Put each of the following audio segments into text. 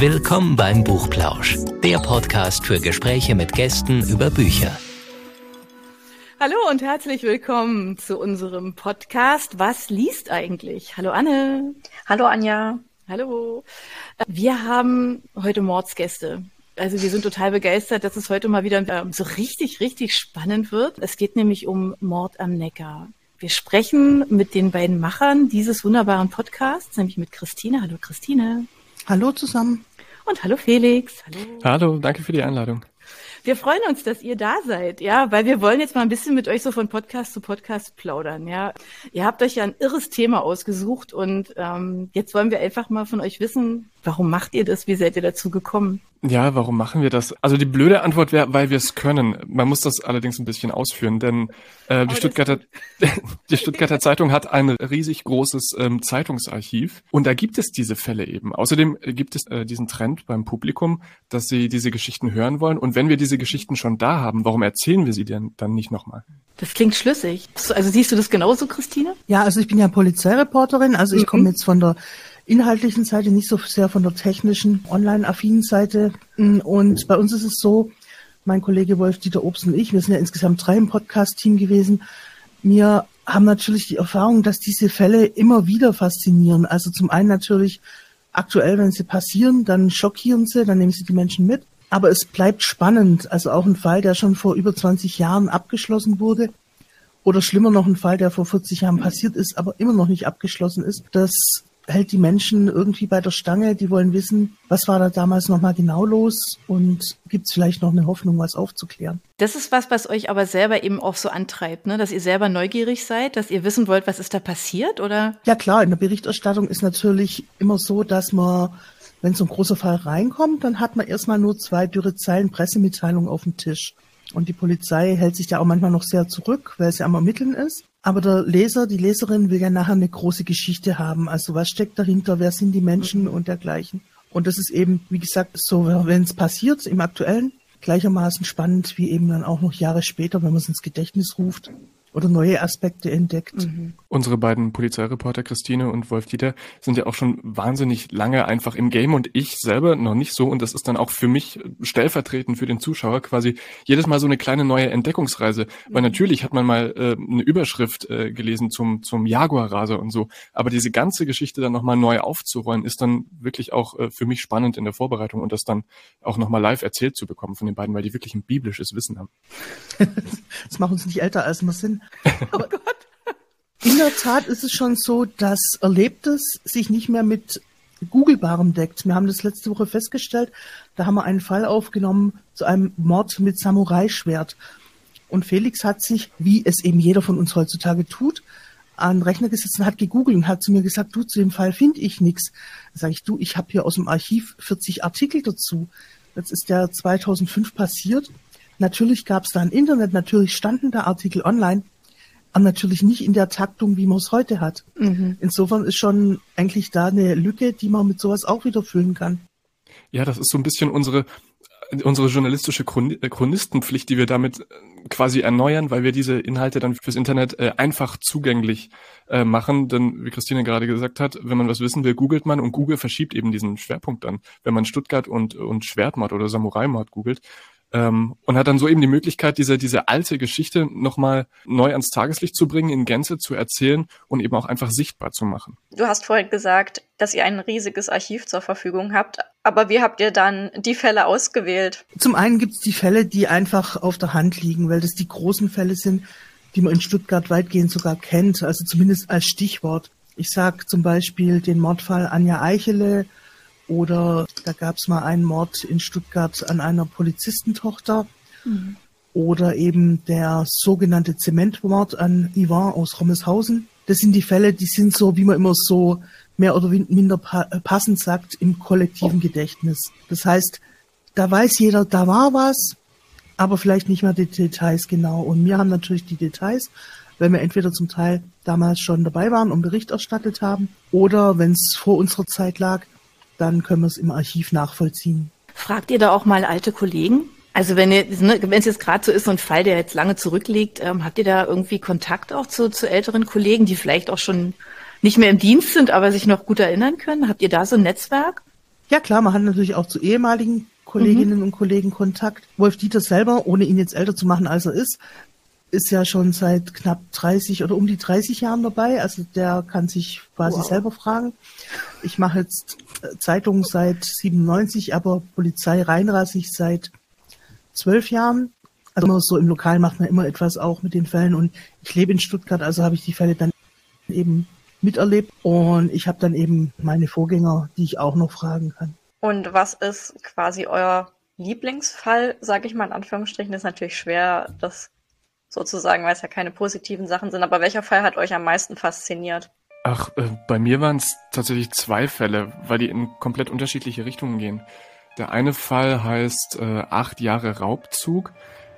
Willkommen beim Buchplausch, der Podcast für Gespräche mit Gästen über Bücher. Hallo und herzlich willkommen zu unserem Podcast Was liest eigentlich? Hallo Anne. Hallo Anja. Hallo. Wir haben heute Mordsgäste. Also wir sind total begeistert, dass es heute mal wieder ähm, so richtig, richtig spannend wird. Es geht nämlich um Mord am Neckar. Wir sprechen mit den beiden Machern dieses wunderbaren Podcasts, nämlich mit Christine. Hallo Christine. Hallo zusammen. Und hallo Felix. Hallo. Hallo, danke für die Einladung. Wir freuen uns, dass ihr da seid, ja, weil wir wollen jetzt mal ein bisschen mit euch so von Podcast zu Podcast plaudern, ja. Ihr habt euch ja ein irres Thema ausgesucht und ähm, jetzt wollen wir einfach mal von euch wissen, warum macht ihr das? Wie seid ihr dazu gekommen? Ja, warum machen wir das? Also die blöde Antwort wäre, weil wir es können. Man muss das allerdings ein bisschen ausführen, denn äh, die, Stuttgarter, die Stuttgarter Zeitung hat ein riesig großes ähm, Zeitungsarchiv und da gibt es diese Fälle eben. Außerdem gibt es äh, diesen Trend beim Publikum, dass sie diese Geschichten hören wollen und wenn wir diese Geschichten schon da haben, warum erzählen wir sie denn dann nicht nochmal? Das klingt schlüssig. Also siehst du das genauso, Christine? Ja, also ich bin ja Polizeireporterin, also ich mhm. komme jetzt von der inhaltlichen Seite, nicht so sehr von der technischen, online-affinen Seite. Und bei uns ist es so, mein Kollege Wolf-Dieter Obst und ich, wir sind ja insgesamt drei im Podcast-Team gewesen. Wir haben natürlich die Erfahrung, dass diese Fälle immer wieder faszinieren. Also zum einen natürlich aktuell, wenn sie passieren, dann schockieren sie, dann nehmen sie die Menschen mit. Aber es bleibt spannend. Also auch ein Fall, der schon vor über 20 Jahren abgeschlossen wurde. Oder schlimmer noch ein Fall, der vor 40 Jahren passiert ist, aber immer noch nicht abgeschlossen ist. Das hält die Menschen irgendwie bei der Stange. Die wollen wissen, was war da damals nochmal genau los und gibt es vielleicht noch eine Hoffnung, was aufzuklären. Das ist was, was euch aber selber eben auch so antreibt, ne? dass ihr selber neugierig seid, dass ihr wissen wollt, was ist da passiert, oder? Ja klar, in der Berichterstattung ist natürlich immer so, dass man, wenn so ein großer Fall reinkommt, dann hat man erstmal nur zwei dürre Zeilen Pressemitteilung auf dem Tisch. Und die Polizei hält sich da auch manchmal noch sehr zurück, weil sie am Ermitteln ist. Aber der Leser, die Leserin will ja nachher eine große Geschichte haben. Also was steckt dahinter? Wer sind die Menschen mhm. und dergleichen? Und das ist eben, wie gesagt, so, wenn es passiert im Aktuellen, gleichermaßen spannend wie eben dann auch noch Jahre später, wenn man es ins Gedächtnis ruft oder neue Aspekte entdeckt. Mhm. Unsere beiden Polizeireporter Christine und Wolf Dieter sind ja auch schon wahnsinnig lange einfach im Game und ich selber noch nicht so und das ist dann auch für mich stellvertretend für den Zuschauer quasi jedes Mal so eine kleine neue Entdeckungsreise, weil mhm. natürlich hat man mal äh, eine Überschrift äh, gelesen zum zum Jaguar-Raser und so, aber diese ganze Geschichte dann nochmal neu aufzurollen ist dann wirklich auch äh, für mich spannend in der Vorbereitung und das dann auch nochmal live erzählt zu bekommen von den beiden, weil die wirklich ein biblisches Wissen haben. das macht uns nicht älter als wir sind. oh Gott. In der Tat ist es schon so, dass Erlebtes sich nicht mehr mit Googlebarem deckt. Wir haben das letzte Woche festgestellt. Da haben wir einen Fall aufgenommen zu einem Mord mit Samurai-Schwert. Und Felix hat sich, wie es eben jeder von uns heutzutage tut, an den Rechner gesetzt und hat gegoogelt und hat zu mir gesagt, du, zu dem Fall finde ich nichts. Da sage ich, du, ich habe hier aus dem Archiv 40 Artikel dazu. Jetzt ist der 2005 passiert. Natürlich gab es da ein Internet, natürlich standen da Artikel online, aber natürlich nicht in der Taktung, wie man es heute hat. Mhm. Insofern ist schon eigentlich da eine Lücke, die man mit sowas auch wieder füllen kann. Ja, das ist so ein bisschen unsere unsere journalistische äh, Chronistenpflicht, die wir damit äh, quasi erneuern, weil wir diese Inhalte dann fürs Internet äh, einfach zugänglich äh, machen. Denn wie Christine gerade gesagt hat, wenn man was wissen will, googelt man und Google verschiebt eben diesen Schwerpunkt dann. Wenn man Stuttgart und, und Schwertmord oder Samurai-Mord googelt, ähm, und hat dann so eben die Möglichkeit, diese, diese alte Geschichte nochmal neu ans Tageslicht zu bringen, in Gänze zu erzählen und eben auch einfach sichtbar zu machen. Du hast vorhin gesagt, dass ihr ein riesiges Archiv zur Verfügung habt. Aber wie habt ihr dann die Fälle ausgewählt? Zum einen gibt es die Fälle, die einfach auf der Hand liegen, weil das die großen Fälle sind, die man in Stuttgart weitgehend sogar kennt, also zumindest als Stichwort. Ich sage zum Beispiel den Mordfall Anja Eichele, oder da gab es mal einen Mord in Stuttgart an einer Polizistentochter. Mhm. Oder eben der sogenannte Zementmord an Yvonne aus Rommelshausen. Das sind die Fälle, die sind so, wie man immer so mehr oder minder passend sagt, im kollektiven Gedächtnis. Das heißt, da weiß jeder, da war was, aber vielleicht nicht mehr die Details genau. Und wir haben natürlich die Details, weil wir entweder zum Teil damals schon dabei waren und Bericht erstattet haben oder wenn es vor unserer Zeit lag, dann können wir es im Archiv nachvollziehen. Fragt ihr da auch mal alte Kollegen? Also wenn ihr, ne, wenn es jetzt gerade so ist, so ein Fall, der jetzt lange zurückliegt, ähm, habt ihr da irgendwie Kontakt auch zu, zu älteren Kollegen, die vielleicht auch schon nicht mehr im Dienst sind, aber sich noch gut erinnern können? Habt ihr da so ein Netzwerk? Ja klar, man hat natürlich auch zu ehemaligen Kolleginnen mhm. und Kollegen Kontakt. Wolf Dieter selber, ohne ihn jetzt älter zu machen, als er ist, ist ja schon seit knapp 30 oder um die 30 Jahren dabei. Also der kann sich quasi wow. selber fragen. Ich mache jetzt äh, Zeitung seit 97, aber Polizei reinrassig seit zwölf Jahren. Also so im Lokal macht man immer etwas auch mit den Fällen und ich lebe in Stuttgart, also habe ich die Fälle dann eben miterlebt und ich habe dann eben meine Vorgänger, die ich auch noch fragen kann. Und was ist quasi euer Lieblingsfall, sage ich mal in Anführungsstrichen, ist natürlich schwer, das sozusagen, weil es ja keine positiven Sachen sind. Aber welcher Fall hat euch am meisten fasziniert? Ach, äh, bei mir waren es tatsächlich zwei Fälle, weil die in komplett unterschiedliche Richtungen gehen. Der eine Fall heißt äh, acht Jahre Raubzug.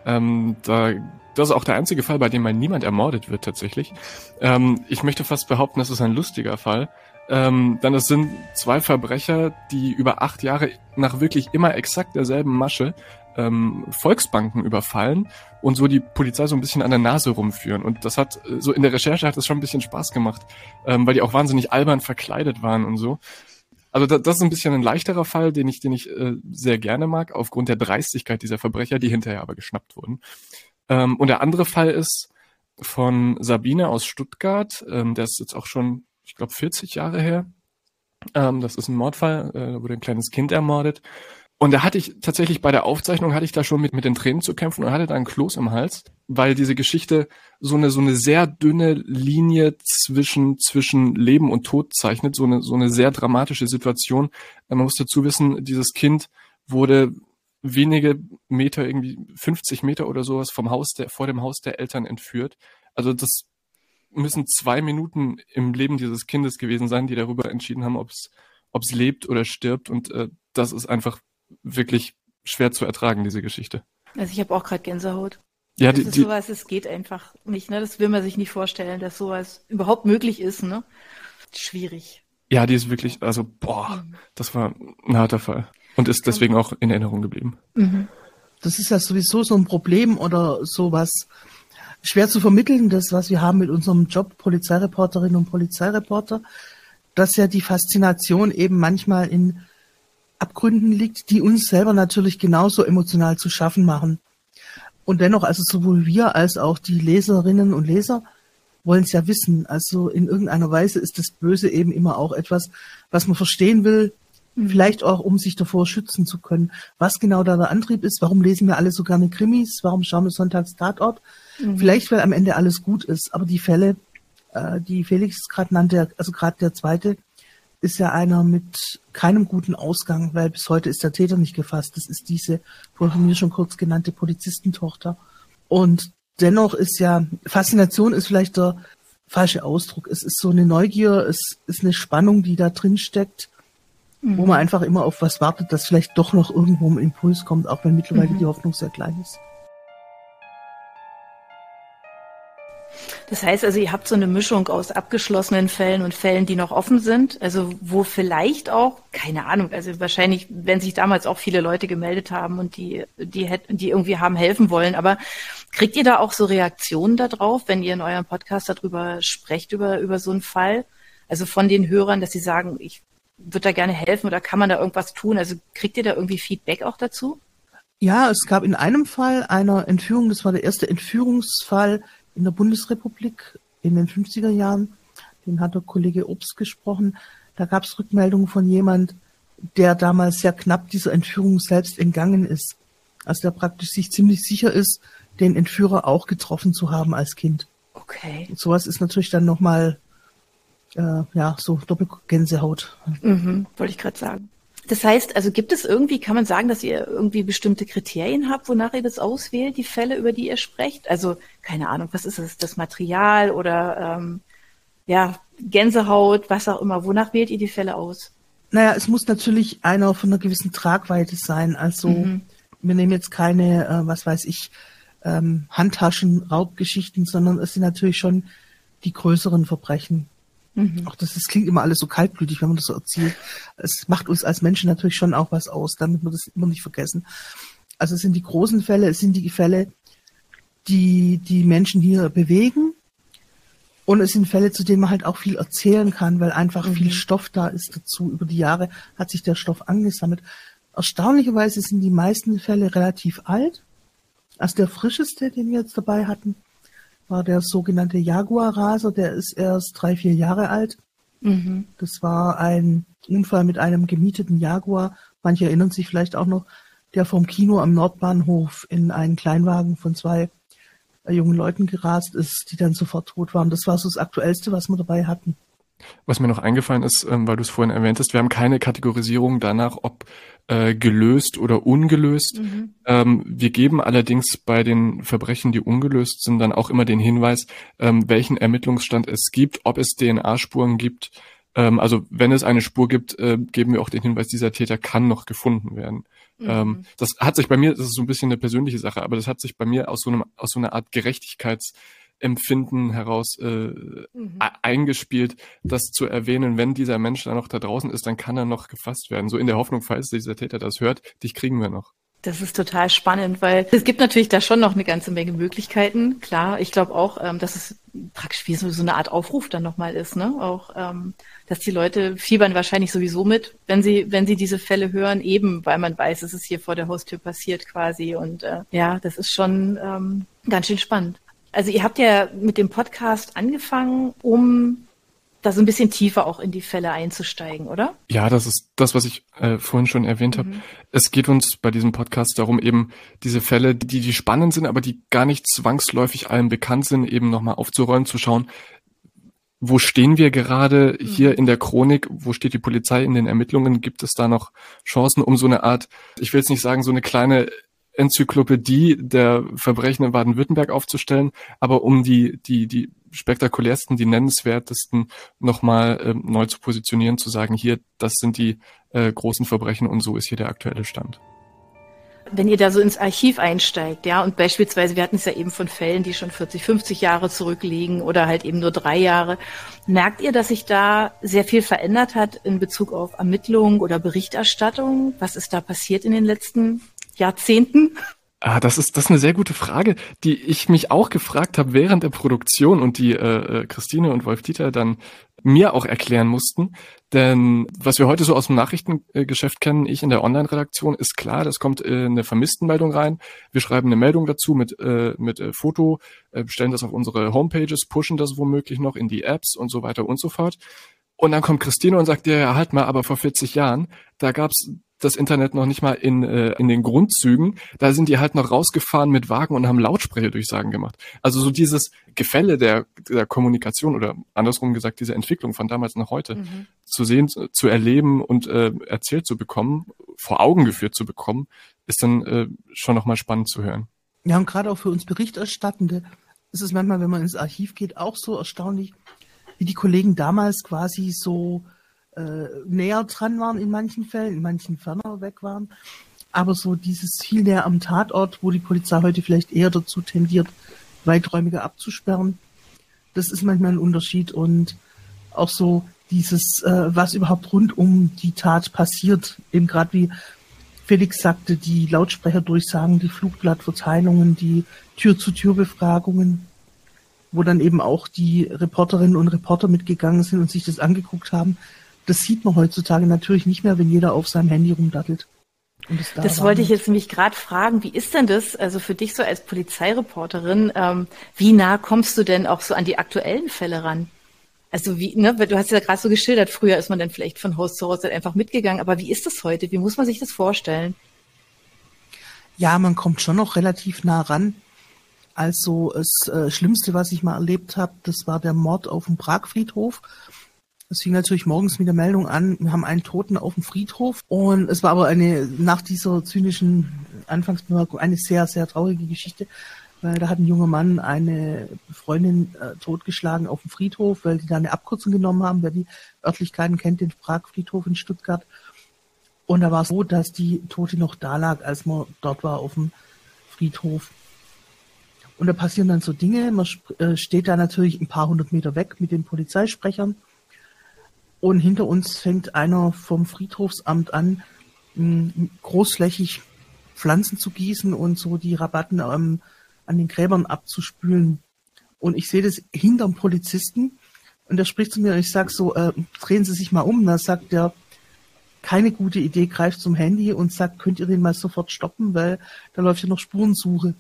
Ähm, da, das ist auch der einzige Fall, bei dem mal niemand ermordet wird tatsächlich. Ähm, ich möchte fast behaupten, das ist ein lustiger Fall. Ähm, dann es sind zwei Verbrecher, die über acht Jahre nach wirklich immer exakt derselben Masche ähm, Volksbanken überfallen und so die Polizei so ein bisschen an der Nase rumführen. Und das hat, äh, so in der Recherche hat das schon ein bisschen Spaß gemacht, ähm, weil die auch wahnsinnig albern verkleidet waren und so. Also das, das ist ein bisschen ein leichterer Fall, den ich, den ich äh, sehr gerne mag, aufgrund der Dreistigkeit dieser Verbrecher, die hinterher aber geschnappt wurden. Ähm, und der andere Fall ist von Sabine aus Stuttgart, ähm, der ist jetzt auch schon, ich glaube, 40 Jahre her. Ähm, das ist ein Mordfall, äh, da wurde ein kleines Kind ermordet. Und da hatte ich tatsächlich bei der Aufzeichnung hatte ich da schon mit, mit den Tränen zu kämpfen und hatte da einen Kloß im Hals, weil diese Geschichte so eine, so eine sehr dünne Linie zwischen, zwischen Leben und Tod zeichnet, so eine, so eine sehr dramatische Situation. Man muss dazu wissen, dieses Kind wurde wenige Meter, irgendwie 50 Meter oder sowas vom Haus der, vor dem Haus der Eltern entführt. Also das müssen zwei Minuten im Leben dieses Kindes gewesen sein, die darüber entschieden haben, ob es ob es lebt oder stirbt. Und äh, das ist einfach wirklich schwer zu ertragen, diese Geschichte. Also ich habe auch gerade Gänsehaut. Ja, das die, ist sowas, es geht einfach nicht, ne? Das will man sich nicht vorstellen, dass sowas überhaupt möglich ist, ne? Schwierig. Ja, die ist wirklich, also boah, mhm. das war ein harter Fall und ist deswegen auch in Erinnerung geblieben. Mhm. Das ist ja sowieso so ein Problem oder sowas schwer zu vermitteln, das was wir haben mit unserem Job Polizeireporterinnen und Polizeireporter, dass ja die Faszination eben manchmal in Abgründen liegt, die uns selber natürlich genauso emotional zu schaffen machen. Und dennoch, also sowohl wir als auch die Leserinnen und Leser wollen es ja wissen. Also in irgendeiner Weise ist das Böse eben immer auch etwas, was man verstehen will, mhm. vielleicht auch, um sich davor schützen zu können. Was genau da der Antrieb ist, warum lesen wir alle so gerne Krimis, warum schauen wir sonntags Tatort? Mhm. Vielleicht, weil am Ende alles gut ist, aber die Fälle, äh, die Felix gerade nannte, also gerade der zweite, ist ja einer mit keinem guten Ausgang, weil bis heute ist der Täter nicht gefasst. Das ist diese von mir schon kurz genannte Polizistentochter. Und dennoch ist ja, Faszination ist vielleicht der falsche Ausdruck. Es ist so eine Neugier, es ist eine Spannung, die da drin steckt, mhm. wo man einfach immer auf was wartet, dass vielleicht doch noch irgendwo ein Impuls kommt, auch wenn mittlerweile mhm. die Hoffnung sehr klein ist. Das heißt also, ihr habt so eine Mischung aus abgeschlossenen Fällen und Fällen, die noch offen sind, also wo vielleicht auch, keine Ahnung, also wahrscheinlich, wenn sich damals auch viele Leute gemeldet haben und die, die, die irgendwie haben helfen wollen, aber kriegt ihr da auch so Reaktionen darauf, wenn ihr in eurem Podcast darüber sprecht, über, über so einen Fall? Also von den Hörern, dass sie sagen, ich würde da gerne helfen oder kann man da irgendwas tun? Also kriegt ihr da irgendwie Feedback auch dazu? Ja, es gab in einem Fall einer Entführung, das war der erste Entführungsfall in der Bundesrepublik in den 50er Jahren, den hat der Kollege Obst gesprochen, da gab es Rückmeldungen von jemand, der damals sehr knapp dieser Entführung selbst entgangen ist. Also der praktisch sich ziemlich sicher ist, den Entführer auch getroffen zu haben als Kind. Okay. Und sowas ist natürlich dann nochmal, äh, ja, so Doppelgänsehaut. Mhm, wollte ich gerade sagen. Das heißt, also gibt es irgendwie, kann man sagen, dass ihr irgendwie bestimmte Kriterien habt, wonach ihr das auswählt, die Fälle, über die ihr sprecht? Also, keine Ahnung, was ist es, das Material oder ähm, ja, Gänsehaut, was auch immer. Wonach wählt ihr die Fälle aus? Naja, es muss natürlich einer von einer gewissen Tragweite sein. Also mhm. wir nehmen jetzt keine, äh, was weiß ich, ähm, Handtaschen, Raubgeschichten, sondern es sind natürlich schon die größeren Verbrechen. Mhm. Auch das, das klingt immer alles so kaltblütig, wenn man das so erzählt. Es macht uns als Menschen natürlich schon auch was aus, damit wir das immer nicht vergessen. Also es sind die großen Fälle, es sind die Fälle, die die Menschen hier bewegen. Und es sind Fälle, zu denen man halt auch viel erzählen kann, weil einfach Mhm. viel Stoff da ist dazu. Über die Jahre hat sich der Stoff angesammelt. Erstaunlicherweise sind die meisten Fälle relativ alt. Also der frischeste, den wir jetzt dabei hatten, war der sogenannte Jaguar-Raser. Der ist erst drei, vier Jahre alt. Mhm. Das war ein Unfall mit einem gemieteten Jaguar. Manche erinnern sich vielleicht auch noch, der vom Kino am Nordbahnhof in einen Kleinwagen von zwei äh, jungen Leuten gerast ist, die dann sofort tot waren. Das war so das Aktuellste, was wir dabei hatten. Was mir noch eingefallen ist, ähm, weil du es vorhin erwähnt hast, wir haben keine Kategorisierung danach, ob äh, gelöst oder ungelöst. Mhm. Ähm, wir geben allerdings bei den Verbrechen, die ungelöst sind, dann auch immer den Hinweis, ähm, welchen Ermittlungsstand es gibt, ob es DNA-Spuren gibt. Ähm, also wenn es eine Spur gibt, äh, geben wir auch den Hinweis, dieser Täter kann noch gefunden werden. Ähm, das hat sich bei mir, das ist so ein bisschen eine persönliche Sache, aber das hat sich bei mir aus so einem, aus so einer Art Gerechtigkeitsempfinden heraus äh, Mhm. e- eingespielt, das zu erwähnen, wenn dieser Mensch da noch da draußen ist, dann kann er noch gefasst werden. So in der Hoffnung, falls dieser Täter das hört, dich kriegen wir noch. Das ist total spannend, weil es gibt natürlich da schon noch eine ganze Menge Möglichkeiten. Klar, ich glaube auch, ähm, dass es praktisch wie so, so eine Art Aufruf dann nochmal ist, ne? Auch, ähm, dass die Leute fiebern wahrscheinlich sowieso mit, wenn sie, wenn sie diese Fälle hören, eben weil man weiß, es ist hier vor der Haustür passiert quasi. Und äh, ja, das ist schon ähm, ganz schön spannend. Also ihr habt ja mit dem Podcast angefangen, um da so ein bisschen tiefer auch in die Fälle einzusteigen, oder? Ja, das ist das, was ich äh, vorhin schon erwähnt habe. Es geht uns bei diesem Podcast darum, eben diese Fälle, die, die spannend sind, aber die gar nicht zwangsläufig allen bekannt sind, eben nochmal aufzuräumen, zu schauen, wo stehen wir gerade hier in der Chronik, wo steht die Polizei in den Ermittlungen, gibt es da noch Chancen, um so eine Art, ich will jetzt nicht sagen, so eine kleine Enzyklopädie der Verbrechen in Baden-Württemberg aufzustellen, aber um die, die, die spektakulärsten, die nennenswertesten nochmal ähm, neu zu positionieren, zu sagen, hier, das sind die äh, großen Verbrechen und so ist hier der aktuelle Stand. Wenn ihr da so ins Archiv einsteigt, ja, und beispielsweise, wir hatten es ja eben von Fällen, die schon 40, 50 Jahre zurückliegen oder halt eben nur drei Jahre, merkt ihr, dass sich da sehr viel verändert hat in Bezug auf Ermittlung oder Berichterstattung? Was ist da passiert in den letzten Jahrzehnten? Ah, das ist das ist eine sehr gute Frage, die ich mich auch gefragt habe während der Produktion und die äh, äh, Christine und Wolf Dieter dann mir auch erklären mussten. Denn was wir heute so aus dem Nachrichtengeschäft kennen, ich in der Online-Redaktion, ist klar, das kommt äh, eine Vermisstenmeldung rein. Wir schreiben eine Meldung dazu mit, äh, mit äh, Foto, äh, stellen das auf unsere Homepages, pushen das womöglich noch in die Apps und so weiter und so fort. Und dann kommt Christine und sagt, ja, halt mal, aber vor 40 Jahren, da gab's das Internet noch nicht mal in, äh, in den Grundzügen. Da sind die halt noch rausgefahren mit Wagen und haben Lautsprecherdurchsagen gemacht. Also so dieses Gefälle der, der Kommunikation oder andersrum gesagt, diese Entwicklung von damals nach heute zu sehen, zu, zu erleben und äh, erzählt zu bekommen, vor Augen geführt zu bekommen, ist dann äh, schon nochmal spannend zu hören. Ja, und gerade auch für uns Berichterstattende ist es manchmal, wenn man ins Archiv geht, auch so erstaunlich, wie die Kollegen damals quasi so äh, näher dran waren in manchen Fällen, in manchen ferner weg waren. Aber so dieses viel näher am Tatort, wo die Polizei heute vielleicht eher dazu tendiert, weiträumiger abzusperren, das ist manchmal ein Unterschied. Und auch so dieses, äh, was überhaupt rund um die Tat passiert, eben gerade wie Felix sagte, die Lautsprecherdurchsagen, die Flugblattverteilungen, die Tür-zu-Tür-Befragungen, wo dann eben auch die Reporterinnen und Reporter mitgegangen sind und sich das angeguckt haben. Das sieht man heutzutage natürlich nicht mehr, wenn jeder auf seinem Handy rumdattelt. Da Das wollte ich jetzt nämlich gerade fragen. Wie ist denn das, also für dich so als Polizeireporterin, ähm, wie nah kommst du denn auch so an die aktuellen Fälle ran? Also wie, ne, weil du hast ja gerade so geschildert, früher ist man dann vielleicht von Haus zu Haus halt einfach mitgegangen, aber wie ist das heute? Wie muss man sich das vorstellen? Ja, man kommt schon noch relativ nah ran. Also das äh, Schlimmste, was ich mal erlebt habe, das war der Mord auf dem Pragfriedhof. Es fing natürlich morgens mit der Meldung an, wir haben einen Toten auf dem Friedhof. Und es war aber eine, nach dieser zynischen Anfangsbemerkung, eine sehr, sehr traurige Geschichte, weil da hat ein junger Mann eine Freundin äh, totgeschlagen auf dem Friedhof, weil die da eine Abkürzung genommen haben. Wer die Örtlichkeiten kennt, den Pragfriedhof in Stuttgart. Und da war es so, dass die Tote noch da lag, als man dort war auf dem Friedhof. Und da passieren dann so Dinge. Man äh, steht da natürlich ein paar hundert Meter weg mit den Polizeisprechern. Und hinter uns fängt einer vom Friedhofsamt an, m, großflächig Pflanzen zu gießen und so die Rabatten ähm, an den Gräbern abzuspülen. und ich sehe das hinterm Polizisten und der spricht zu mir und ich sag so, äh, drehen Sie sich mal um. Da sagt der, keine gute Idee, greift zum Handy und sagt, könnt ihr den mal sofort stoppen, weil da läuft ja noch Spurensuche.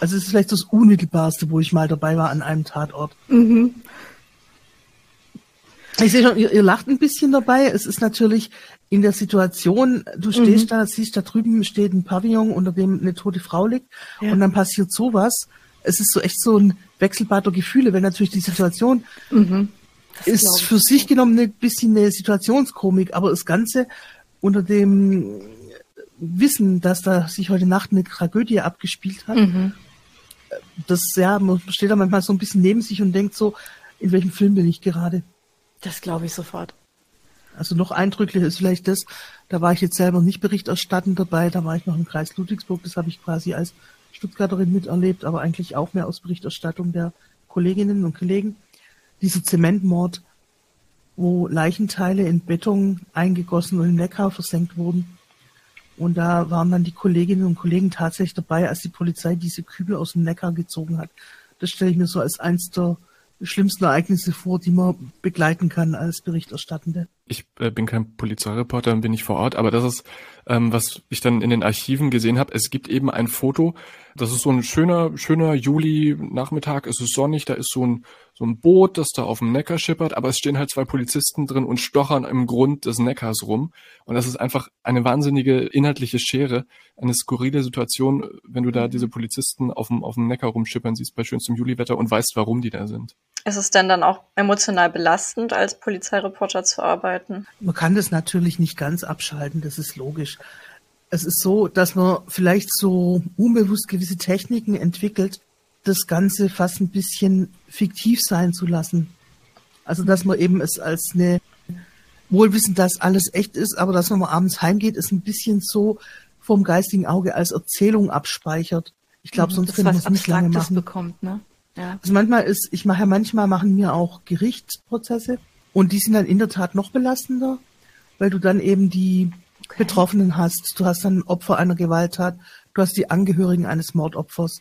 Also es ist vielleicht das Unmittelbarste, wo ich mal dabei war an einem Tatort. Mhm. Ich sehe schon, ihr, ihr, lacht ein bisschen dabei. Es ist natürlich in der Situation, du stehst mhm. da, siehst, da drüben steht ein Pavillon, unter dem eine tote Frau liegt ja. und dann passiert sowas. Es ist so echt so ein Wechselbad der Gefühle, wenn natürlich die Situation mhm. ist für sich genommen ein bisschen eine Situationskomik, aber das Ganze unter dem Wissen, dass da sich heute Nacht eine Tragödie abgespielt hat, mhm. das ja, man steht da manchmal so ein bisschen neben sich und denkt so, in welchem Film bin ich gerade? Das glaube ich sofort. Also noch eindrücklicher ist vielleicht das, da war ich jetzt selber nicht berichterstattend dabei, da war ich noch im Kreis Ludwigsburg, das habe ich quasi als Stuttgarterin miterlebt, aber eigentlich auch mehr aus Berichterstattung der Kolleginnen und Kollegen. Dieser Zementmord, wo Leichenteile in Beton eingegossen und im Neckar versenkt wurden. Und da waren dann die Kolleginnen und Kollegen tatsächlich dabei, als die Polizei diese Kübel aus dem Neckar gezogen hat. Das stelle ich mir so als eins der schlimmsten Ereignisse vor, die man begleiten kann als Berichterstattende. Ich äh, bin kein Polizeireporter und bin nicht vor Ort, aber das ist, ähm, was ich dann in den Archiven gesehen habe. Es gibt eben ein Foto, das ist so ein schöner, schöner Juli-Nachmittag, es ist sonnig, da ist so ein, so ein Boot, das da auf dem Neckar schippert, aber es stehen halt zwei Polizisten drin und stochern im Grund des Neckars rum. Und das ist einfach eine wahnsinnige inhaltliche Schere, eine skurrile Situation, wenn du da diese Polizisten auf dem, auf dem Neckar rumschippern siehst bei schönstem Juliwetter und weißt, warum die da sind. Ist es denn dann auch emotional belastend, als Polizeireporter zu arbeiten? Man kann das natürlich nicht ganz abschalten, das ist logisch. Es ist so, dass man vielleicht so unbewusst gewisse Techniken entwickelt, das Ganze fast ein bisschen fiktiv sein zu lassen. Also, dass man eben es als eine, wohl wissen, dass alles echt ist, aber dass man mal abends heimgeht, ist ein bisschen so vom geistigen Auge als Erzählung abspeichert. Ich glaube, mhm, sonst könnte man es nicht lange machen. Bekommt, ne? Ja. Also manchmal ist, ich mache ja manchmal machen mir auch Gerichtsprozesse und die sind dann in der Tat noch belastender, weil du dann eben die okay. Betroffenen hast. Du hast dann Opfer einer Gewalttat, du hast die Angehörigen eines Mordopfers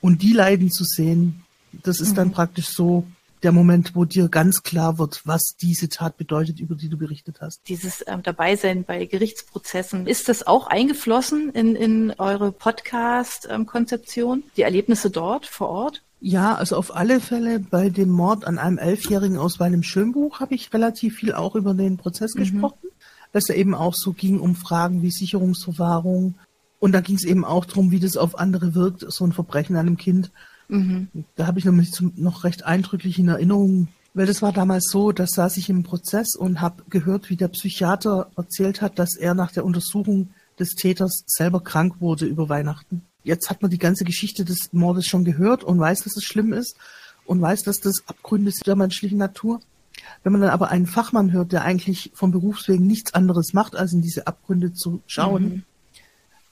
und die leiden zu sehen. Das ist mhm. dann praktisch so der Moment, wo dir ganz klar wird, was diese Tat bedeutet, über die du berichtet hast. Dieses ähm, Dabeisein bei Gerichtsprozessen, ist das auch eingeflossen in, in eure Podcast-Konzeption? Die Erlebnisse dort vor Ort? Ja, also auf alle Fälle bei dem Mord an einem Elfjährigen aus meinem Schönbuch habe ich relativ viel auch über den Prozess mhm. gesprochen, dass ja eben auch so ging um Fragen wie Sicherungsverwahrung. Und da ging es eben auch darum, wie das auf andere wirkt, so ein Verbrechen an einem Kind. Mhm. Da habe ich nämlich noch recht eindrücklich in Erinnerung, weil das war damals so, da saß ich im Prozess und habe gehört, wie der Psychiater erzählt hat, dass er nach der Untersuchung des Täters selber krank wurde über Weihnachten jetzt hat man die ganze Geschichte des Mordes schon gehört und weiß, dass es schlimm ist und weiß, dass das Abgründe der menschlichen Natur. Wenn man dann aber einen Fachmann hört, der eigentlich vom Berufswegen nichts anderes macht, als in diese Abgründe zu schauen, mhm.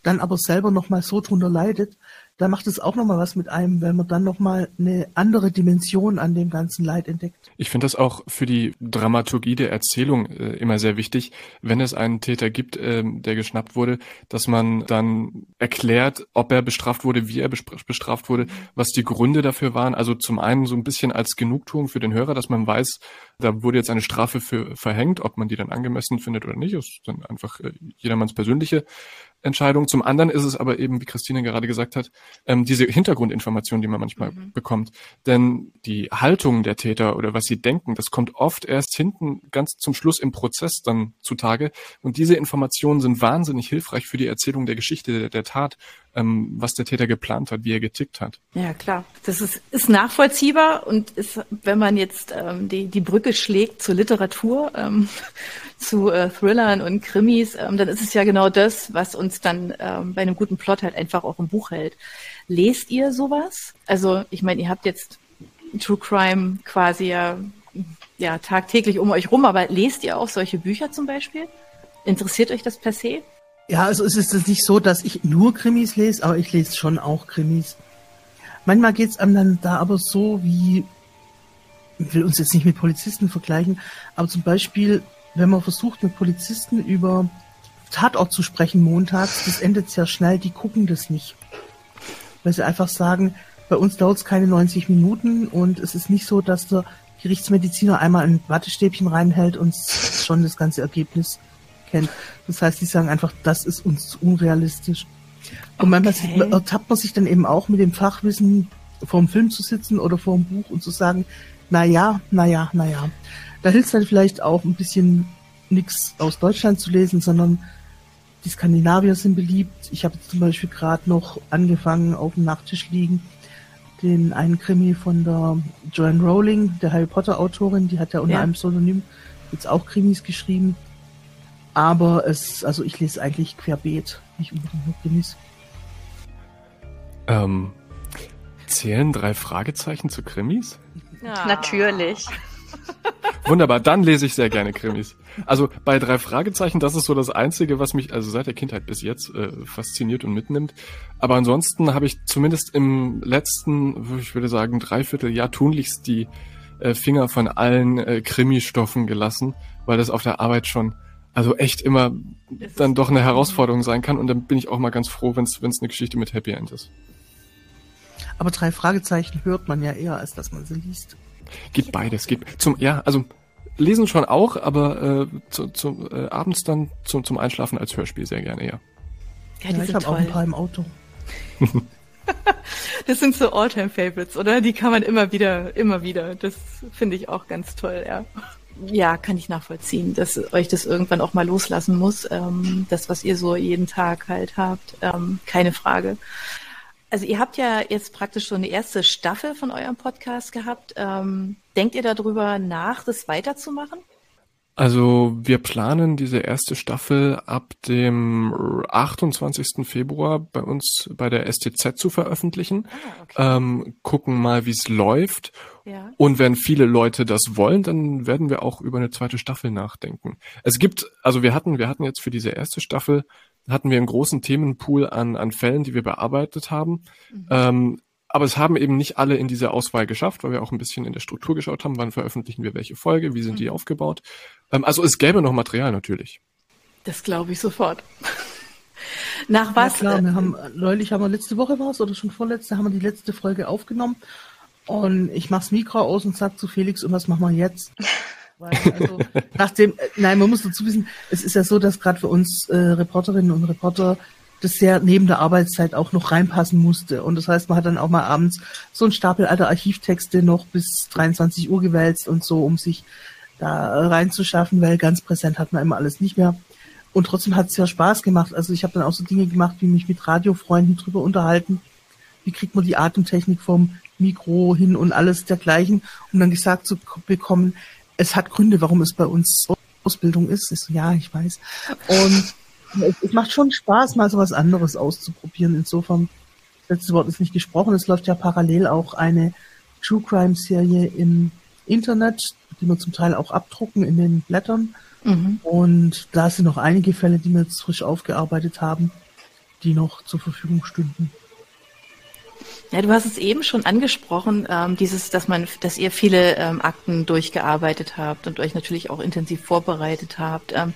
dann aber selber nochmal so drunter leidet, da macht es auch nochmal was mit einem, wenn man dann nochmal eine andere Dimension an dem ganzen Leid entdeckt. Ich finde das auch für die Dramaturgie der Erzählung äh, immer sehr wichtig, wenn es einen Täter gibt, äh, der geschnappt wurde, dass man dann erklärt, ob er bestraft wurde, wie er bestraft wurde, was die Gründe dafür waren. Also zum einen so ein bisschen als Genugtuung für den Hörer, dass man weiß, da wurde jetzt eine Strafe für verhängt, ob man die dann angemessen findet oder nicht, ist dann einfach äh, jedermanns persönliche Entscheidung. Zum anderen ist es aber eben, wie Christine gerade gesagt hat, ähm, diese Hintergrundinformation, die man manchmal mhm. bekommt. Denn die Haltung der Täter oder was sie denken, das kommt oft erst hinten ganz zum Schluss im Prozess dann zutage. Und diese Informationen sind wahnsinnig hilfreich für die Erzählung der Geschichte der, der Tat ähm, was der Täter geplant hat, wie er getickt hat. Ja, klar. Das ist, ist nachvollziehbar und ist, wenn man jetzt ähm, die, die Brücke schlägt zur Literatur, ähm, zu äh, Thrillern und Krimis, ähm, dann ist es ja genau das, was uns dann ähm, bei einem guten Plot halt einfach auch im Buch hält. Lest ihr sowas? Also, ich meine, ihr habt jetzt True Crime quasi ja, ja tagtäglich um euch rum, aber lest ihr auch solche Bücher zum Beispiel? Interessiert euch das per se? Ja, also es ist nicht so, dass ich nur Krimis lese, aber ich lese schon auch Krimis. Manchmal geht's einem dann da aber so wie, ich will uns jetzt nicht mit Polizisten vergleichen, aber zum Beispiel, wenn man versucht mit Polizisten über Tatort zu sprechen montags, das endet sehr schnell, die gucken das nicht. Weil sie einfach sagen, Bei uns dauert es keine 90 Minuten und es ist nicht so, dass der Gerichtsmediziner einmal ein Wattestäbchen reinhält und schon das ganze Ergebnis kennt. Das heißt, die sagen einfach, das ist uns zu unrealistisch. Und manchmal Okay. ertappt man sich dann eben auch mit dem Fachwissen vorm Film zu sitzen oder vorm Buch und zu sagen, na ja, na ja, na ja. Da hilft es dann vielleicht auch ein bisschen nichts aus Deutschland zu lesen, sondern die Skandinavier sind beliebt. Ich habe jetzt zum Beispiel gerade noch angefangen auf dem Nachttisch liegen, den einen Krimi von der Joanne Rowling, der Harry Potter Autorin, die hat ja unter Ja. einem Pseudonym jetzt auch Krimis geschrieben. Aber es, also ich lese eigentlich querbeet, nicht unbedingt nur Krimis. Ähm, zählen drei Fragezeichen zu Krimis? Ja. Natürlich. Wunderbar, dann lese ich sehr gerne Krimis. Also bei drei Fragezeichen, das ist so das Einzige, was mich also seit der Kindheit bis jetzt äh, fasziniert und mitnimmt. Aber ansonsten habe ich zumindest im letzten, ich würde sagen, Dreivierteljahr tunlichst die äh, Finger von allen äh, Krimi-Stoffen gelassen, weil das auf der Arbeit schon also echt immer dann doch eine Herausforderung sein kann. Und dann bin ich auch mal ganz froh, wenn es eine Geschichte mit Happy End ist. Aber drei Fragezeichen hört man ja eher, als dass man sie liest. Gibt beides. Gibt zum ja, also lesen schon auch, aber äh, zu, zu, äh, abends dann zum, zum Einschlafen als Hörspiel sehr gerne, ja. Ja, die Ja, ich sind habe auch ein paar im Auto. Das sind so Alltime-Favorites, oder? Die kann man immer wieder, immer wieder. Das finde ich auch ganz toll, ja. Ja, kann ich nachvollziehen, dass euch das irgendwann auch mal loslassen muss. Ähm, das, was ihr so jeden Tag halt habt, ähm, keine Frage. Also ihr habt ja jetzt praktisch schon eine erste Staffel von eurem Podcast gehabt. Ähm, denkt ihr darüber nach, das weiterzumachen? Also wir planen diese erste Staffel ab dem 28. Februar bei uns bei der STZ zu veröffentlichen. Ah, okay. Ähm, gucken mal, wie es läuft. ja. Und wenn viele Leute das wollen, dann werden wir auch über eine zweite Staffel nachdenken. Es gibt, also wir hatten, wir hatten jetzt für diese erste Staffel, hatten wir einen großen Themenpool an, an Fällen, die wir bearbeitet haben. Ähm, aber es haben eben nicht alle in diese Auswahl geschafft, weil wir auch ein bisschen in der Struktur geschaut haben, wann veröffentlichen wir welche Folge, wie sind die aufgebaut. Ähm, also es gäbe noch Material natürlich. Das glaube ich sofort. Nach Ja, was? klar, äh, wir haben, neulich haben wir letzte Woche war es oder schon vorletzte, haben wir die letzte Folge aufgenommen. Und ich mach's Mikro aus und sag zu Felix, und was machen wir jetzt? Weil, also, nachdem, äh, nein, man muss dazu wissen, es ist ja so, dass gerade für uns äh, Reporterinnen und Reporter das sehr neben der Arbeitszeit auch noch reinpassen musste. Und das heißt, man hat dann auch mal abends so einen Stapel alter Archivtexte noch bis 23 Uhr gewälzt und so, um sich da reinzuschaffen, weil ganz präsent hat man immer alles nicht mehr. Und trotzdem hat es ja Spaß gemacht. Also ich habe dann auch so Dinge gemacht, wie mich mit Radiofreunden drüber unterhalten. Wie kriegt man die Atemtechnik vom Mikro hin und alles dergleichen. Und dann gesagt zu bekommen, es hat Gründe, warum es bei uns Ausbildung ist. Ich so, ja, ich weiß. Und es, es macht schon Spaß, mal so was anderes auszuprobieren. Insofern, das letzte Wort ist nicht gesprochen. Es läuft ja parallel auch eine True Crime Serie im Internet, die wir zum Teil auch abdrucken in den Blättern. mhm. Und da sind noch einige Fälle, die wir jetzt frisch aufgearbeitet haben, die noch zur Verfügung stünden. Ja, du hast es eben schon angesprochen, ähm, dieses, dass man, dass ihr viele ähm, Akten durchgearbeitet habt und euch natürlich auch intensiv vorbereitet habt. Ähm,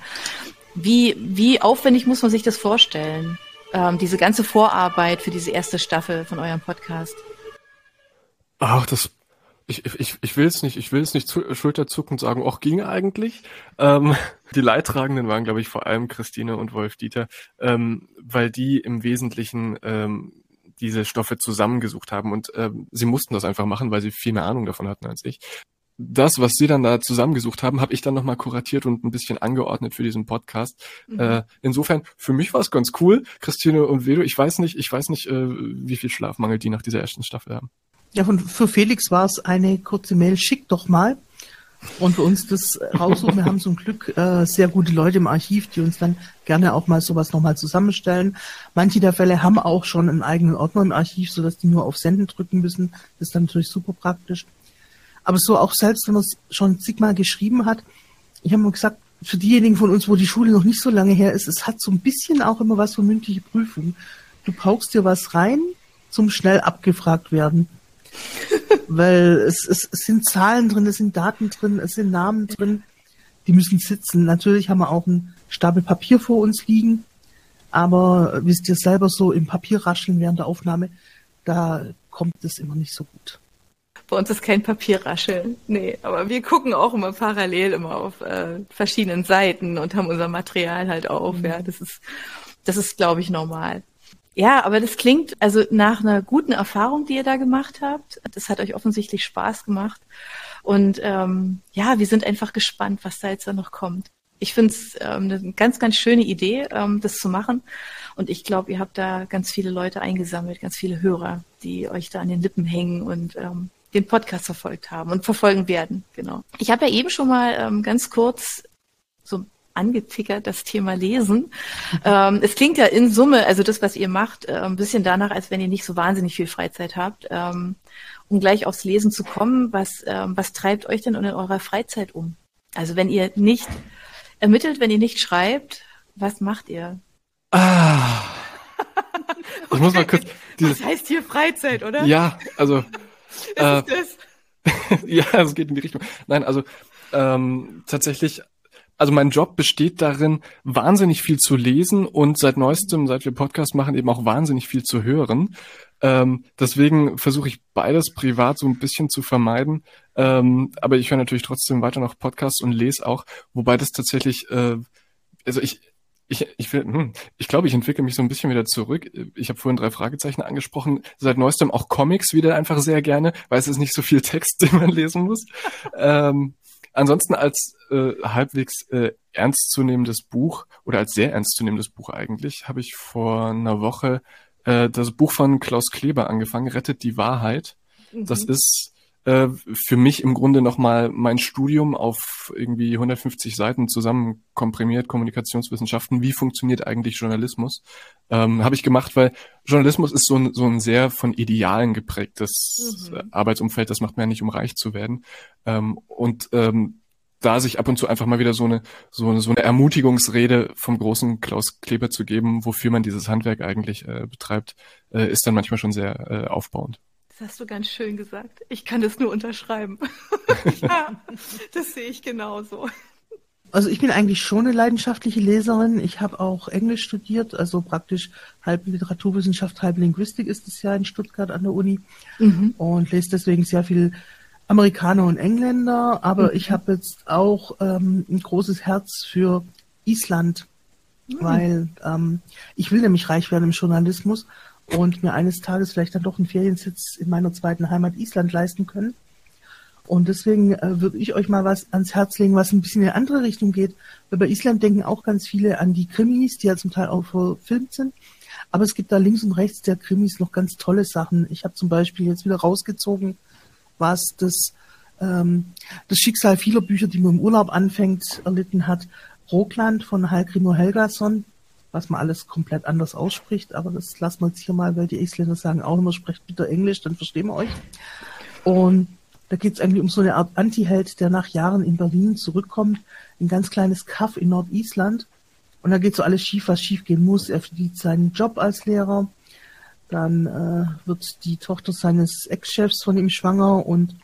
wie, wie aufwendig muss man sich das vorstellen? Ähm, diese ganze Vorarbeit für diese erste Staffel von eurem Podcast. Ach, das. Ich, ich, ich will es nicht, ich will es nicht zu, schulterzuckend sagen, auch ging eigentlich. Ähm, die Leidtragenden waren, glaube ich, vor allem Christine und Wolf Dieter, ähm, weil die im Wesentlichen ähm, diese Stoffe zusammengesucht haben und ähm, sie mussten das einfach machen, weil sie viel mehr Ahnung davon hatten als ich. Das, was sie dann da zusammengesucht haben, habe ich dann nochmal kuratiert und ein bisschen angeordnet für diesen Podcast. Äh, insofern, für mich war es ganz cool. Christine und Vedo, ich weiß nicht, ich weiß nicht, äh, wie viel Schlafmangel die nach dieser ersten Staffel haben. Ja, und für Felix war es eine kurze Mail, schick doch mal. Und für uns das raussuchen, wir haben zum Glück äh, sehr gute Leute im Archiv, die uns dann gerne auch mal sowas nochmal zusammenstellen. Manche der Fälle haben auch schon einen eigenen Ordner im Archiv, sodass die nur auf Senden drücken müssen. Das ist dann natürlich super praktisch. Aber so auch selbst, wenn man es schon zigmal geschrieben hat, ich habe mal gesagt, für diejenigen von uns, wo die Schule noch nicht so lange her ist, es hat so ein bisschen auch immer was von mündliche Prüfung. Du paukst dir was rein zum schnell abgefragt werden. Weil es, es, es sind Zahlen drin, es sind Daten drin, es sind Namen drin, die müssen sitzen. Natürlich haben wir auch einen Stapel Papier vor uns liegen, aber wisst ihr selber so im Papierrascheln während der Aufnahme, da kommt es immer nicht so gut. Bei uns ist kein Papierrascheln. Nee, aber wir gucken auch immer parallel immer auf äh, verschiedenen Seiten und haben unser Material halt auf. Mhm. Ja, das ist, das ist, glaube ich, normal. Ja, aber das klingt also nach einer guten Erfahrung, die ihr da gemacht habt. Das hat euch offensichtlich Spaß gemacht. Und ähm, ja, wir sind einfach gespannt, was da jetzt noch kommt. Ich finde es ähm, eine ganz, ganz schöne Idee, ähm, das zu machen. Und ich glaube, ihr habt da ganz viele Leute eingesammelt, ganz viele Hörer, die euch da an den Lippen hängen und ähm, den Podcast verfolgt haben und verfolgen werden. Genau. Ich habe ja eben schon mal ähm, ganz kurz so angetickert, das Thema Lesen. Ähm, es klingt ja in Summe, also das, was ihr macht, äh, ein bisschen danach, als wenn ihr nicht so wahnsinnig viel Freizeit habt. Ähm, um gleich aufs Lesen zu kommen, was, ähm, was treibt euch denn in eurer Freizeit um? Also wenn ihr nicht ermittelt, wenn ihr nicht schreibt, was macht ihr? Ah. Ich muss mal kurz. Dieses, was heißt hier Freizeit, oder? Ja, also. äh, ja, es geht in die Richtung. Nein, also ähm, tatsächlich also mein Job besteht darin, wahnsinnig viel zu lesen und seit neuestem, seit wir Podcast machen, eben auch wahnsinnig viel zu hören. Ähm, deswegen versuche ich beides privat so ein bisschen zu vermeiden. Ähm, aber ich höre natürlich trotzdem weiter noch Podcasts und lese auch, wobei das tatsächlich, äh, also ich, ich, ich, will, hm, ich glaube, ich entwickle mich so ein bisschen wieder zurück. Ich habe vorhin drei Fragezeichen angesprochen. Seit neuestem auch Comics wieder einfach sehr gerne, weil es ist nicht so viel Text, den man lesen muss. ähm, ansonsten als äh, halbwegs äh, ernstzunehmendes Buch oder als sehr ernstzunehmendes Buch eigentlich habe ich vor einer Woche äh, das Buch von Klaus Kleber angefangen, Rettet die Wahrheit. Mhm. Das ist äh, für mich im Grunde nochmal mein Studium auf irgendwie 150 Seiten zusammen komprimiert, Kommunikationswissenschaften. Wie funktioniert eigentlich Journalismus? Ähm, Habe ich gemacht, weil Journalismus ist so ein, so ein sehr von Idealen geprägtes mhm. Arbeitsumfeld. Das macht man ja nicht, um reich zu werden. Ähm, und ähm, da sich ab und zu einfach mal wieder so eine, so eine, so eine Ermutigungsrede vom großen Klaus Kleber zu geben, wofür man dieses Handwerk eigentlich äh, betreibt, äh, ist dann manchmal schon sehr äh, aufbauend. Das hast du ganz schön gesagt. Ich kann das nur unterschreiben. ja, das sehe ich genauso. Also ich bin eigentlich schon eine leidenschaftliche Leserin. Ich habe auch Englisch studiert, also praktisch halb Literaturwissenschaft, halb Linguistik ist es ja in Stuttgart an der Uni mhm. und lese deswegen sehr viel Amerikaner und Engländer, aber mhm. ich habe jetzt auch ähm, ein großes Herz für Island, mhm. weil ähm, ich will nämlich reich werden im Journalismus und mir eines Tages vielleicht dann doch einen Feriensitz in meiner zweiten Heimat Island leisten können. Und deswegen äh, würde ich euch mal was ans Herz legen, was ein bisschen in eine andere Richtung geht. Weil bei Island denken auch ganz viele an die Krimis, die ja zum Teil auch verfilmt sind. Aber es gibt da links und rechts der Krimis noch ganz tolle Sachen. Ich habe zum Beispiel jetzt wieder rausgezogen was das, ähm, das Schicksal vieler Bücher, die man im Urlaub anfängt, erlitten hat. Rockland von Hallgrimur Helgason, was man alles komplett anders ausspricht, aber das lassen wir jetzt hier mal, weil die Isländer sagen auch immer, sprecht bitte Englisch, dann verstehen wir euch. Und da geht es eigentlich um so eine Art Anti-Held, der nach Jahren in Berlin zurückkommt, ein ganz kleines Kaff in Nordisland. Und da geht so alles schief, was schief gehen muss. Er verdient seinen Job als Lehrer, dann äh, wird die Tochter seines Ex-Chefs von ihm schwanger und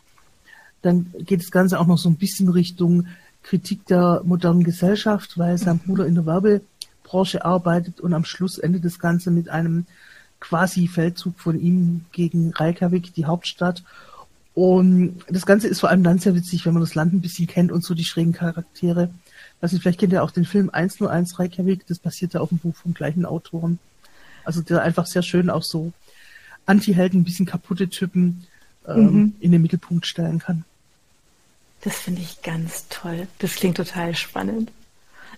dann geht das Ganze auch noch so ein bisschen Richtung Kritik der modernen Gesellschaft, weil sein Bruder in der Werbebranche arbeitet und am Schluss endet das Ganze mit einem quasi Feldzug von ihm gegen Reykjavik, die Hauptstadt. Und das Ganze ist vor allem dann sehr witzig, wenn man das Land ein bisschen kennt und so die schrägen Charaktere. Also vielleicht kennt ihr auch den Film 101 Reykjavik, das basiert ja auf dem Buch vom gleichen Autoren. Also der einfach sehr schön auch so Anti-Helden, ein bisschen kaputte Typen ähm, mhm. in den Mittelpunkt stellen kann. Das finde ich ganz toll. Das klingt total spannend.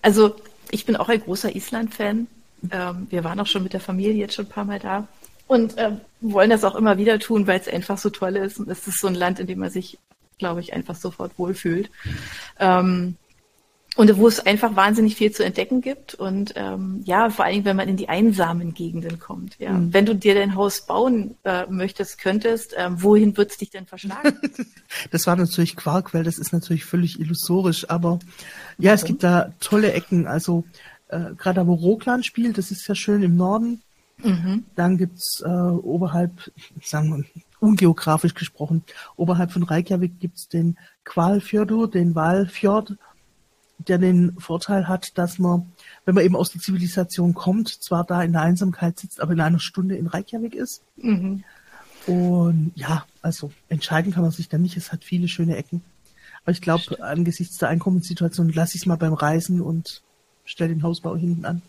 Also ich bin auch ein großer Island-Fan. Ähm, wir waren auch schon mit der Familie jetzt schon ein paar Mal da und ähm, wollen das auch immer wieder tun, weil es einfach so toll ist. Und es ist so ein Land, in dem man sich, glaube ich, einfach sofort wohlfühlt. Ähm, und wo es einfach wahnsinnig viel zu entdecken gibt und ähm, ja, vor allem, wenn man in die einsamen Gegenden kommt. Ja. Mhm. Wenn du dir dein Haus bauen äh, möchtest, könntest, ähm, wohin wird's dich denn verschlagen? das war natürlich Quark, weil das ist natürlich völlig illusorisch, aber ja, es gibt da tolle Ecken. Also äh, gerade wo Rockland spielt, das ist ja schön im Norden. Mhm. Dann gibt's äh, oberhalb, sagen wir, ungeografisch gesprochen, oberhalb von Reykjavik gibt's den Kvalfjördur, den Walfjord der den Vorteil hat, dass man, wenn man eben aus der Zivilisation kommt, zwar da in der Einsamkeit sitzt, aber in einer Stunde in Reykjavik ist. Mhm. Und ja, also entscheiden kann man sich da nicht. Es hat viele schöne Ecken. Aber ich glaube, angesichts der Einkommenssituation lasse ich es mal beim Reisen und stelle den Hausbau hinten an.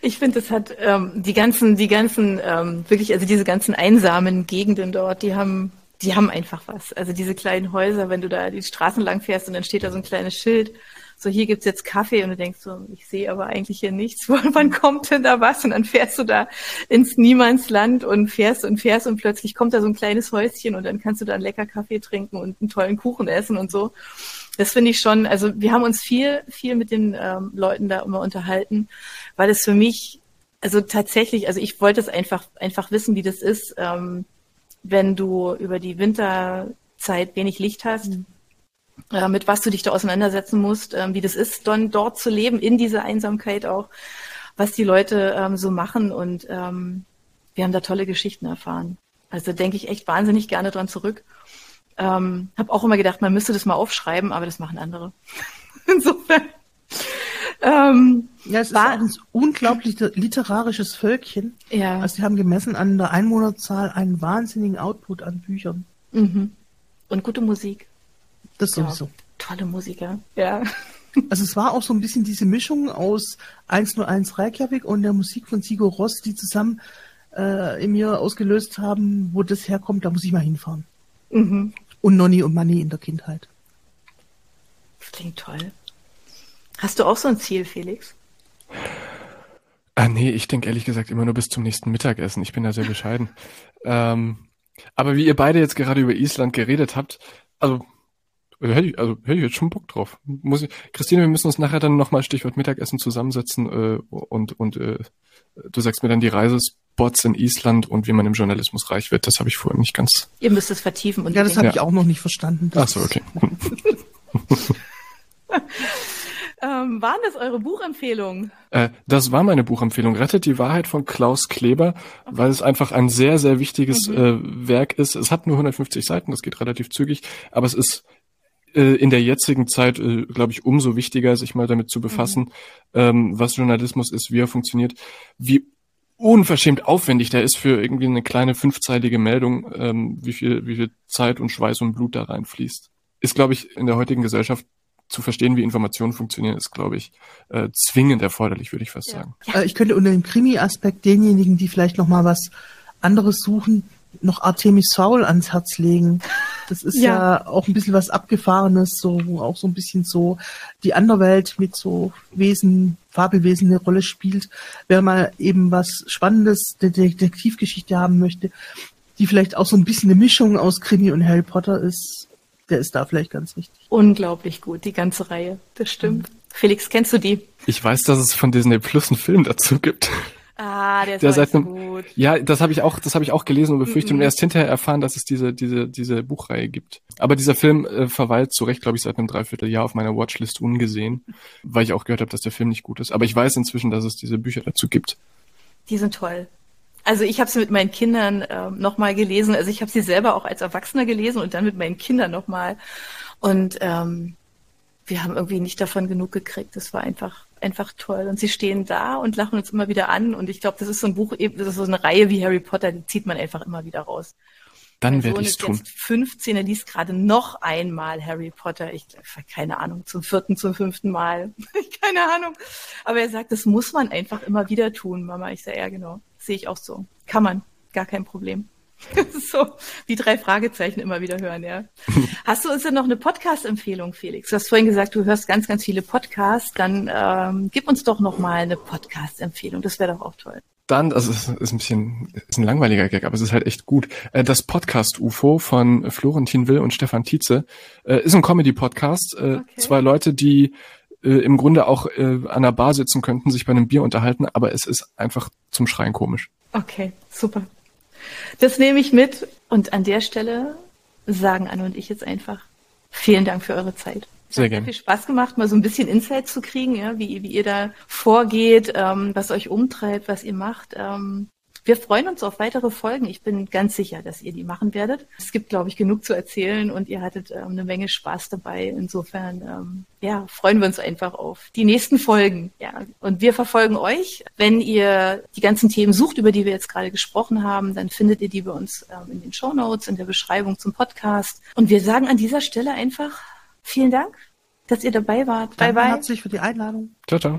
Ich finde, es hat ähm, die ganzen, die ganzen, ähm, wirklich, also diese ganzen einsamen Gegenden dort, die haben, die haben einfach was. Also diese kleinen Häuser, wenn du da die Straßen lang fährst und dann steht da so ein kleines Schild, so hier gibt's jetzt Kaffee und du denkst so, ich sehe aber eigentlich hier nichts. Wann kommt denn da was? Und dann fährst du da ins Niemandsland und fährst und fährst und plötzlich kommt da so ein kleines Häuschen und dann kannst du da einen lecker Kaffee trinken und einen tollen Kuchen essen und so. Das finde ich schon, also wir haben uns viel, viel mit den ähm, Leuten da immer unterhalten, weil es für mich, also tatsächlich, also ich wollte es einfach, einfach wissen, wie das ist, ähm, wenn du über die Winterzeit wenig Licht hast. Mhm äh, mit was du dich da auseinandersetzen musst, ähm, wie das ist, dann dort zu leben, in dieser Einsamkeit auch, was die Leute ähm, so machen und ähm, wir haben da tolle Geschichten erfahren. Also denke ich echt wahnsinnig gerne dran zurück. Ähm, habe auch immer gedacht, man müsste das mal aufschreiben, aber das machen andere. Insofern. Ähm, ja, es war, ist ein unglaublich literarisches Völkchen. Ja. Also sie haben gemessen an der Einwohnerzahl einen wahnsinnigen Output an Büchern. Mhm. Und gute Musik. Das sowieso. Ja, tolle Musiker, ja. Also es war auch so ein bisschen diese Mischung aus 101 Reykjavik und der Musik von Sigur Ross, die zusammen äh, in mir ausgelöst haben, wo das herkommt, da muss ich mal hinfahren. Mhm. Und Nonny und Manny in der Kindheit. Das klingt toll. Hast du auch so ein Ziel, Felix? Ah, nee, ich denke ehrlich gesagt immer nur bis zum nächsten Mittagessen. Ich bin da sehr bescheiden. ähm, aber wie ihr beide jetzt gerade über Island geredet habt, also also hätte ich, also hätte ich jetzt schon Bock drauf. Muss ich, Christine, wir müssen uns nachher dann nochmal Stichwort Mittagessen zusammensetzen äh, und, und äh, du sagst mir dann die Reisespots in Island und wie man im Journalismus reich wird. Das habe ich vorhin nicht ganz. Ihr müsst es vertiefen. Und ja, das habe ja. ich auch noch nicht verstanden. Ach so, okay. Ähm, waren das eure Buchempfehlungen? Äh, das war meine Buchempfehlung. Rettet die Wahrheit von Klaus Kleber, okay. weil es einfach ein sehr, sehr wichtiges mhm. äh, Werk ist. Es hat nur 150 Seiten, das geht relativ zügig, aber es ist äh, in der jetzigen Zeit, äh, glaube ich, umso wichtiger, sich mal damit zu befassen, mhm. ähm, was Journalismus ist, wie er funktioniert, wie unverschämt aufwendig der ist für irgendwie eine kleine fünfzeilige Meldung, ähm, wie viel, wie viel Zeit und Schweiß und Blut da reinfließt. Ist, glaube ich, in der heutigen Gesellschaft zu verstehen, wie Informationen funktionieren, ist, glaube ich, äh, zwingend erforderlich, würde ich fast ja. sagen. Äh, ich könnte unter dem Krimi-Aspekt denjenigen, die vielleicht noch mal was anderes suchen, noch Artemis Fowl ans Herz legen. Das ist ja. ja. auch ein bisschen was Abgefahrenes, so, wo auch so ein bisschen so die Anderwelt mit so Wesen, Fabelwesen eine Rolle spielt. Wer mal eben was Spannendes, der Detektivgeschichte haben möchte, die vielleicht auch so ein bisschen eine Mischung aus Krimi und Harry Potter ist, der ist da vielleicht ganz richtig. Unglaublich gut, die ganze Reihe. Das stimmt. Mhm. Felix, kennst du die? Ich weiß, dass es von Disney Plus einen Film dazu gibt. Ah, der ist der seit einem, gut. Ja, das habe ich auch, das habe ich auch gelesen und befürchtet mm -mm. und erst hinterher erfahren, dass es diese diese diese Buchreihe gibt. Aber dieser Film äh, verweilt zu Recht, glaube ich, seit einem Dreivierteljahr auf meiner Watchlist ungesehen, weil ich auch gehört habe, dass der Film nicht gut ist. Aber ich weiß inzwischen, dass es diese Bücher dazu gibt. Die sind toll. Also ich habe sie mit meinen Kindern äh, nochmal gelesen. Also ich habe sie selber auch als Erwachsener gelesen und dann mit meinen Kindern nochmal. Und ähm, wir haben irgendwie nicht davon genug gekriegt. Das war einfach einfach toll. Und sie stehen da und lachen uns immer wieder an. Und ich glaube, das ist so ein Buch, das ist so eine Reihe wie Harry Potter, die zieht man einfach immer wieder raus. Dann werde ich es tun. 15, er liest gerade noch einmal Harry Potter. Ich keine Ahnung, zum vierten, zum fünften Mal. keine Ahnung. Aber er sagt, das muss man einfach immer wieder tun, Mama. Ich sage, ja, genau. Sehe ich auch so. Kann man. Gar kein Problem. so die drei Fragezeichen immer wieder hören, ja. Hast du uns denn noch eine Podcast-Empfehlung, Felix? Du hast vorhin gesagt, du hörst ganz, ganz viele Podcasts. Dann ähm, gib uns doch noch mal eine Podcast-Empfehlung. Das wäre doch auch toll. Dann, also es ist ein bisschen, ist ein langweiliger Gag, aber es ist halt echt gut. Äh, das Podcast UFO von Florentin Will und Stefan Tietze äh, ist ein Comedy-Podcast. Äh, okay. Zwei Leute, die im Grunde auch an der Bar sitzen könnten, sich bei einem Bier unterhalten, aber es ist einfach zum Schreien komisch. Okay, super. Das nehme ich mit und an der Stelle sagen Anne und ich jetzt einfach vielen Dank für eure Zeit. Sehr gerne. Hat viel Spaß gemacht, mal so ein bisschen Insight zu kriegen, ja, wie, wie ihr da vorgeht, ähm, was euch umtreibt, was ihr macht. Ähm, Wir freuen uns auf weitere Folgen. Ich bin ganz sicher, dass ihr die machen werdet. Es gibt, glaube ich, genug zu erzählen und ihr hattet ähm, eine Menge Spaß dabei. Insofern, ähm, ja, freuen wir uns einfach auf die nächsten Folgen. Ja, und wir verfolgen euch. Wenn ihr die ganzen Themen sucht, über die wir jetzt gerade gesprochen haben, dann findet ihr die bei uns ähm, in den Show Notes, in der Beschreibung zum Podcast. Und wir sagen an dieser Stelle einfach vielen Dank, dass ihr dabei wart. Bye, bye. Herzlich für die Einladung. Ciao, ciao.